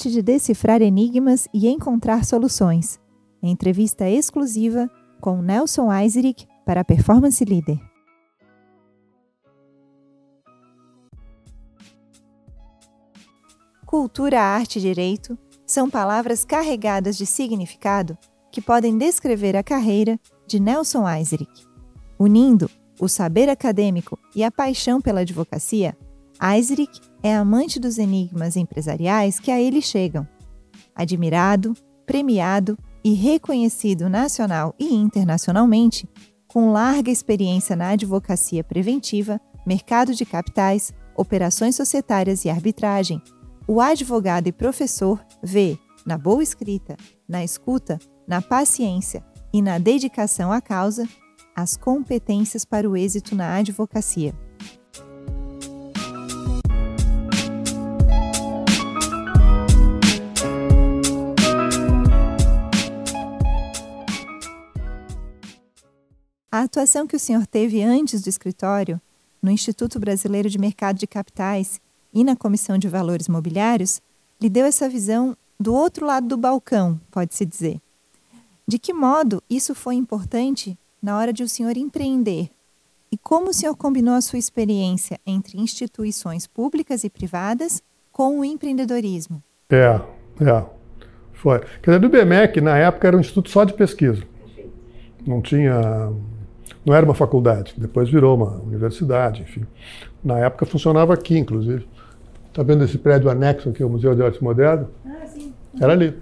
arte de decifrar enigmas e encontrar soluções. Entrevista exclusiva com Nelson Eiserick para a Performance Leader. Cultura, arte e direito são palavras carregadas de significado que podem descrever a carreira de Nelson Eiserick. Unindo o saber acadêmico e a paixão pela advocacia, Eiserick é amante dos enigmas empresariais que a ele chegam. Admirado, premiado e reconhecido nacional e internacionalmente, com larga experiência na advocacia preventiva, mercado de capitais, operações societárias e arbitragem, o advogado e professor vê, na boa escrita, na escuta, na paciência e na dedicação à causa, as competências para o êxito na advocacia. Atuação que o senhor teve antes do escritório, no Instituto Brasileiro de Mercado de Capitais e na Comissão de Valores Mobiliários, lhe deu essa visão do outro lado do balcão, pode-se dizer. De que modo isso foi importante na hora de o senhor empreender? E como o senhor combinou a sua experiência entre instituições públicas e privadas com o empreendedorismo? É, é. Foi. Quer dizer, do BMEC, na época, era um instituto só de pesquisa. Não tinha. Não era uma faculdade, depois virou uma universidade, enfim. Na época funcionava aqui, inclusive. Está vendo esse prédio anexo aqui, o Museu de Arte Moderna? Ah, sim. Era ali.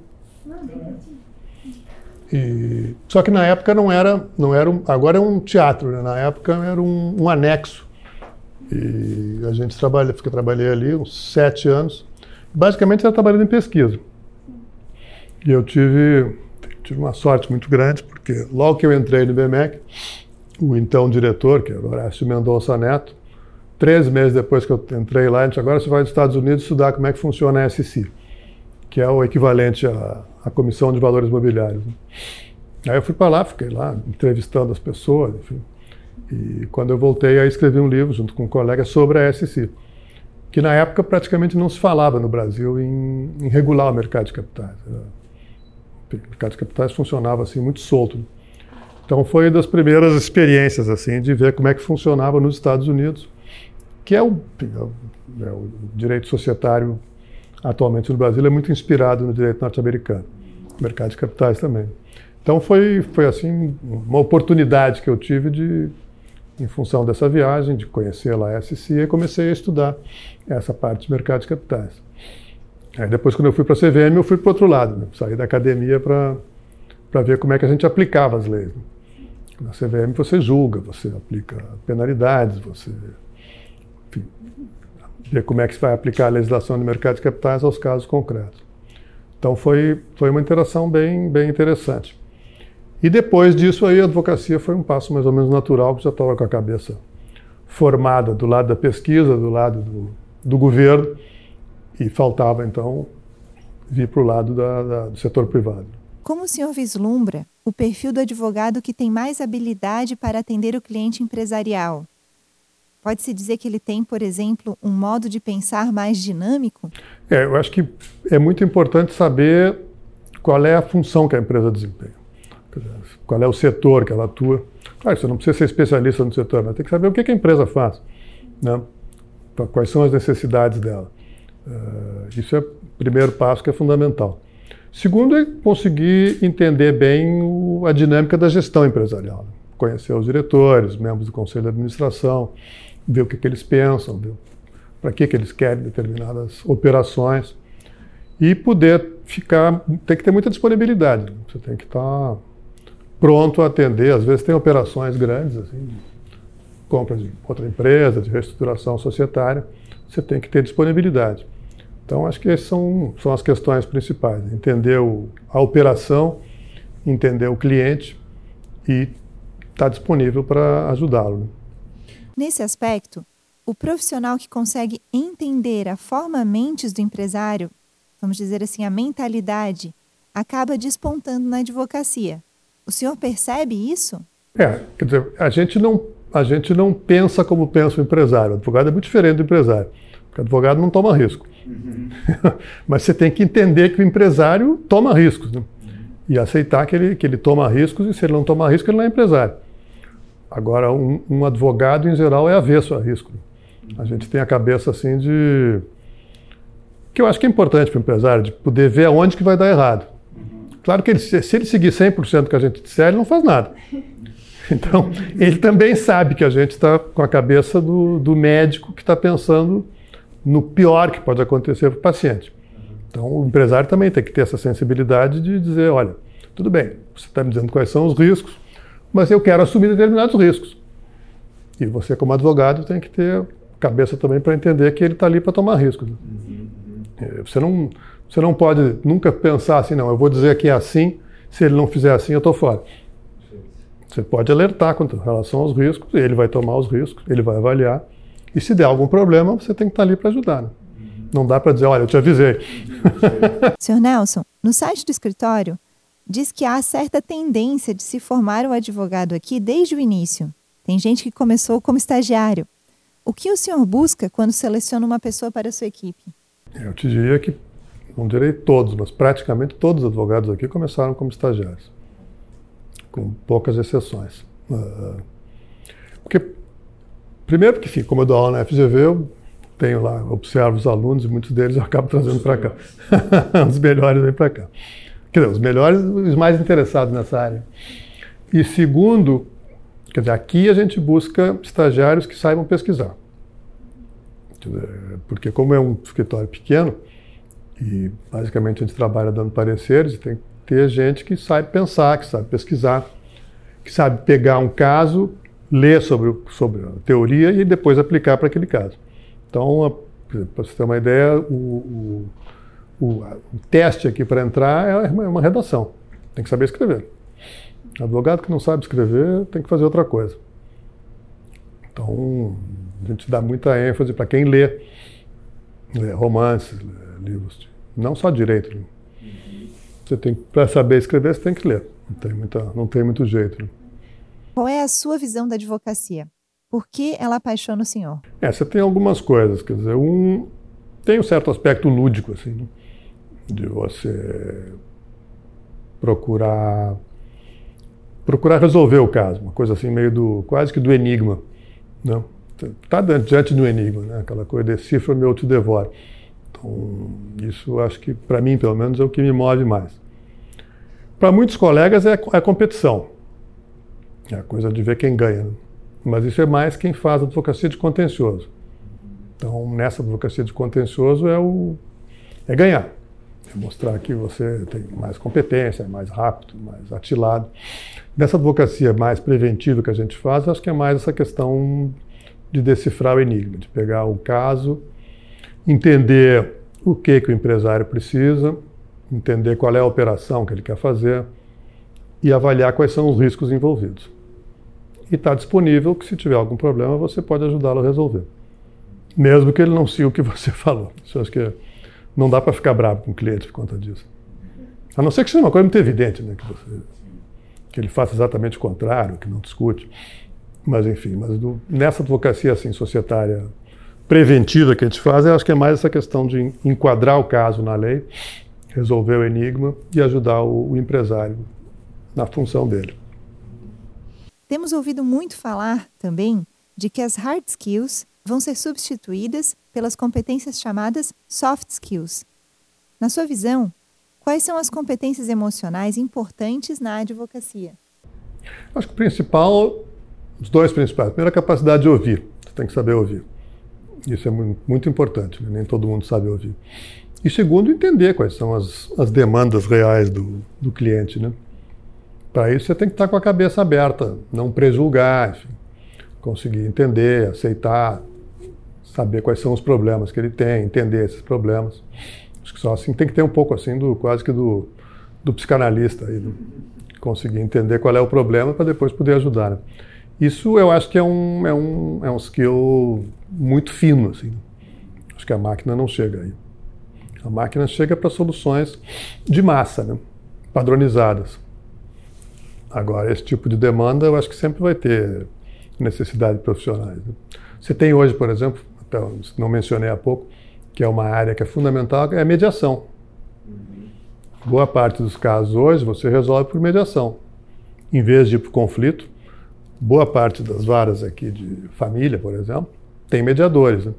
E, só que na época não era, não era um, agora é um teatro, né? na época era um, um anexo. E a gente trabalha, fica trabalhei ali uns sete anos. Basicamente era trabalhando em pesquisa. E eu tive, tive uma sorte muito grande, porque logo que eu entrei no BMEC, o então diretor, que era Horácio Mendonça Neto, três meses depois que eu entrei lá, ele disse, agora você vai nos Estados Unidos estudar como é que funciona a SC que é o equivalente à, à Comissão de Valores Imobiliários. Aí eu fui para lá, fiquei lá entrevistando as pessoas, enfim. E quando eu voltei, aí escrevi um livro junto com um colega sobre a SC, que na época praticamente não se falava no Brasil em, em regular o mercado de capitais. O mercado de capitais funcionava assim muito solto. Então foi das primeiras experiências assim de ver como é que funcionava nos Estados Unidos, que é o, é o direito societário atualmente no Brasil é muito inspirado no direito norte-americano, mercado de capitais também. Então foi, foi assim uma oportunidade que eu tive de, em função dessa viagem, de conhecer lá a SC, e comecei a estudar essa parte de mercado de capitais. Aí depois, quando eu fui para a CVM, eu fui para o outro lado, né? saí da academia para ver como é que a gente aplicava as leis. Na CVM você julga, você aplica penalidades, você enfim, ver como é que se vai aplicar a legislação do mercado de capitais aos casos concretos. Então foi, foi uma interação bem, bem interessante. E depois disso aí a advocacia foi um passo mais ou menos natural, que já estava com a cabeça formada do lado da pesquisa, do lado do, do governo, e faltava então vir para o lado da, da, do setor privado. Como o senhor vislumbra o perfil do advogado que tem mais habilidade para atender o cliente empresarial? Pode-se dizer que ele tem, por exemplo, um modo de pensar mais dinâmico? É, eu acho que é muito importante saber qual é a função que a empresa desempenha, qual é o setor que ela atua. Claro, você não precisa ser especialista no setor, mas tem que saber o que a empresa faz, né? quais são as necessidades dela. Uh, isso é o primeiro passo que é fundamental. Segundo é conseguir entender bem o, a dinâmica da gestão empresarial, né? conhecer os diretores, membros do conselho de administração, ver o que, que eles pensam, para que, que eles querem determinadas operações e poder ficar, tem que ter muita disponibilidade. Você tem que estar pronto a atender. Às vezes tem operações grandes, assim, compra de outra empresa, de reestruturação societária, você tem que ter disponibilidade. Então, acho que essas são, são as questões principais. Entender o, a operação, entender o cliente e estar disponível para ajudá-lo. Né? Nesse aspecto, o profissional que consegue entender a forma mentes do empresário, vamos dizer assim, a mentalidade, acaba despontando na advocacia. O senhor percebe isso? É, quer dizer, a gente não, a gente não pensa como pensa o empresário. O advogado é muito diferente do empresário. Porque o advogado não toma risco. Uhum. Mas você tem que entender que o empresário toma riscos. Né? E aceitar que ele, que ele toma riscos, e se ele não toma risco, ele não é empresário. Agora, um, um advogado, em geral, é avesso a risco. A gente tem a cabeça assim de. que eu acho que é importante para o empresário, de poder ver aonde que vai dar errado. Claro que ele, se ele seguir 100% do que a gente disser, ele não faz nada. Então, ele também sabe que a gente está com a cabeça do, do médico que está pensando no pior que pode acontecer para o paciente. Então, o empresário também tem que ter essa sensibilidade de dizer: olha, tudo bem, você está me dizendo quais são os riscos, mas eu quero assumir determinados riscos. E você, como advogado, tem que ter cabeça também para entender que ele está ali para tomar riscos. Né? É, você, não, você não pode nunca pensar assim, não, eu vou dizer que é assim, se ele não fizer assim, eu estou fora. Você pode alertar com relação aos riscos, ele vai tomar os riscos, ele vai avaliar. E se der algum problema, você tem que estar ali para ajudar. Né? Não dá para dizer, olha, eu te avisei. Senhor Nelson, no site do escritório, diz que há certa tendência de se formar um advogado aqui desde o início. Tem gente que começou como estagiário. O que o senhor busca quando seleciona uma pessoa para a sua equipe? Eu te diria que, não direi todos, mas praticamente todos os advogados aqui começaram como estagiários com poucas exceções. Uh, porque, primeiro que, enfim, como eu dou aula na FGV, eu tenho lá, observo os alunos e muitos deles eu acabo trazendo para cá. os melhores vêm para cá. Quer dizer, os melhores, os mais interessados nessa área. E segundo, quer dizer, aqui a gente busca estagiários que saibam pesquisar. Porque como é um escritório pequeno, e basicamente a gente trabalha dando pareceres, tem ter gente que sabe pensar, que sabe pesquisar, que sabe pegar um caso, ler sobre, sobre a teoria e depois aplicar para aquele caso. Então, para você ter uma ideia, o, o, o, o teste aqui para entrar é uma, é uma redação. Tem que saber escrever. Advogado que não sabe escrever tem que fazer outra coisa. Então, a gente dá muita ênfase para quem lê, lê romances, lê livros, de, não só direito, né? Você tem para saber escrever, você tem que ler. Não tem, muita, não tem muito jeito. Né? Qual é a sua visão da advocacia? Por que ela apaixona o senhor? É, você tem algumas coisas, quer dizer, um tem um certo aspecto lúdico assim, né? de você procurar procurar resolver o caso, uma coisa assim meio do quase que do enigma, né? Tá diante do enigma, né? Aquela coisa decifra-me ou te devora. Então, isso acho que, para mim, pelo menos, é o que me move mais. Para muitos colegas é a competição. É a coisa de ver quem ganha. Né? Mas isso é mais quem faz advocacia de contencioso. Então, nessa advocacia de contencioso é, o, é ganhar. É mostrar que você tem mais competência, é mais rápido, mais atilado. Nessa advocacia mais preventiva que a gente faz, acho que é mais essa questão de decifrar o enigma, de pegar o caso entender o que, que o empresário precisa, entender qual é a operação que ele quer fazer e avaliar quais são os riscos envolvidos. E está disponível que, se tiver algum problema, você pode ajudá-lo a resolver. Mesmo que ele não siga o que você falou. Isso acho que não dá para ficar bravo com o cliente por conta disso. A não ser que seja uma coisa muito evidente, né? que, você, que ele faça exatamente o contrário, que não discute. Mas, enfim, mas do, nessa advocacia assim, societária preventiva que a gente faz, eu acho que é mais essa questão de enquadrar o caso na lei, resolver o enigma e ajudar o, o empresário na função dele. Temos ouvido muito falar também de que as hard skills vão ser substituídas pelas competências chamadas soft skills. Na sua visão, quais são as competências emocionais importantes na advocacia? Acho que o principal, os dois principais. Primeiro, a capacidade de ouvir. Você tem que saber ouvir. Isso é muito importante, né? nem todo mundo sabe ouvir. E segundo, entender quais são as, as demandas reais do, do cliente. Né? Para isso, você tem que estar com a cabeça aberta, não prejulgar, enfim, conseguir entender, aceitar, saber quais são os problemas que ele tem, entender esses problemas. Acho que só assim tem que ter um pouco assim do quase que do, do psicanalista aí, do, conseguir entender qual é o problema para depois poder ajudar. Né? Isso eu acho que é um, é um, é um skill muito fino. Assim. Acho que a máquina não chega aí. A máquina chega para soluções de massa, né? padronizadas. Agora, esse tipo de demanda eu acho que sempre vai ter necessidade de profissionais. Né? Você tem hoje, por exemplo, não mencionei há pouco, que é uma área que é fundamental, é a mediação. Boa parte dos casos hoje você resolve por mediação. Em vez de ir para o conflito, boa parte das varas aqui de família, por exemplo, tem mediadores. Né?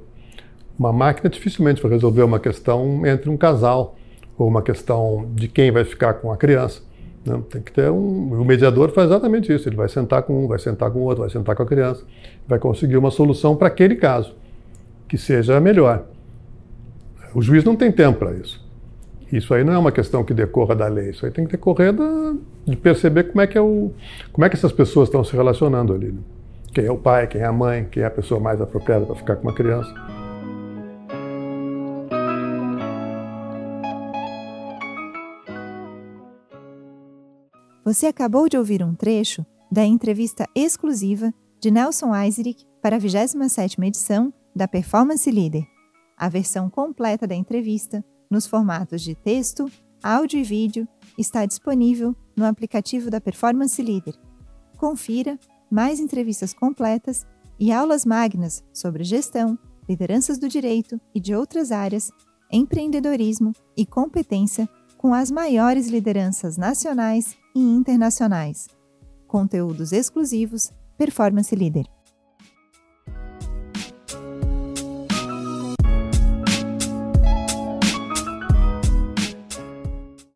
Uma máquina dificilmente vai resolver uma questão entre um casal ou uma questão de quem vai ficar com a criança. Né? Tem que ter um. O mediador faz exatamente isso. Ele vai sentar com um, vai sentar com o outro, vai sentar com a criança, vai conseguir uma solução para aquele caso que seja melhor. O juiz não tem tempo para isso. Isso aí não é uma questão que decorra da lei. Isso aí tem que decorrer da, de perceber como é que é o, como é que essas pessoas estão se relacionando ali. Né? Quem é o pai, quem é a mãe, quem é a pessoa mais apropriada para ficar com uma criança. Você acabou de ouvir um trecho da entrevista exclusiva de Nelson Eiserick para a 27ª edição da Performance Leader. A versão completa da entrevista, nos formatos de texto, áudio e vídeo, está disponível no aplicativo da Performance Leader. Confira mais entrevistas completas e aulas magnas sobre gestão, lideranças do direito e de outras áreas, empreendedorismo e competência com as maiores lideranças nacionais e internacionais. Conteúdos exclusivos Performance Leader.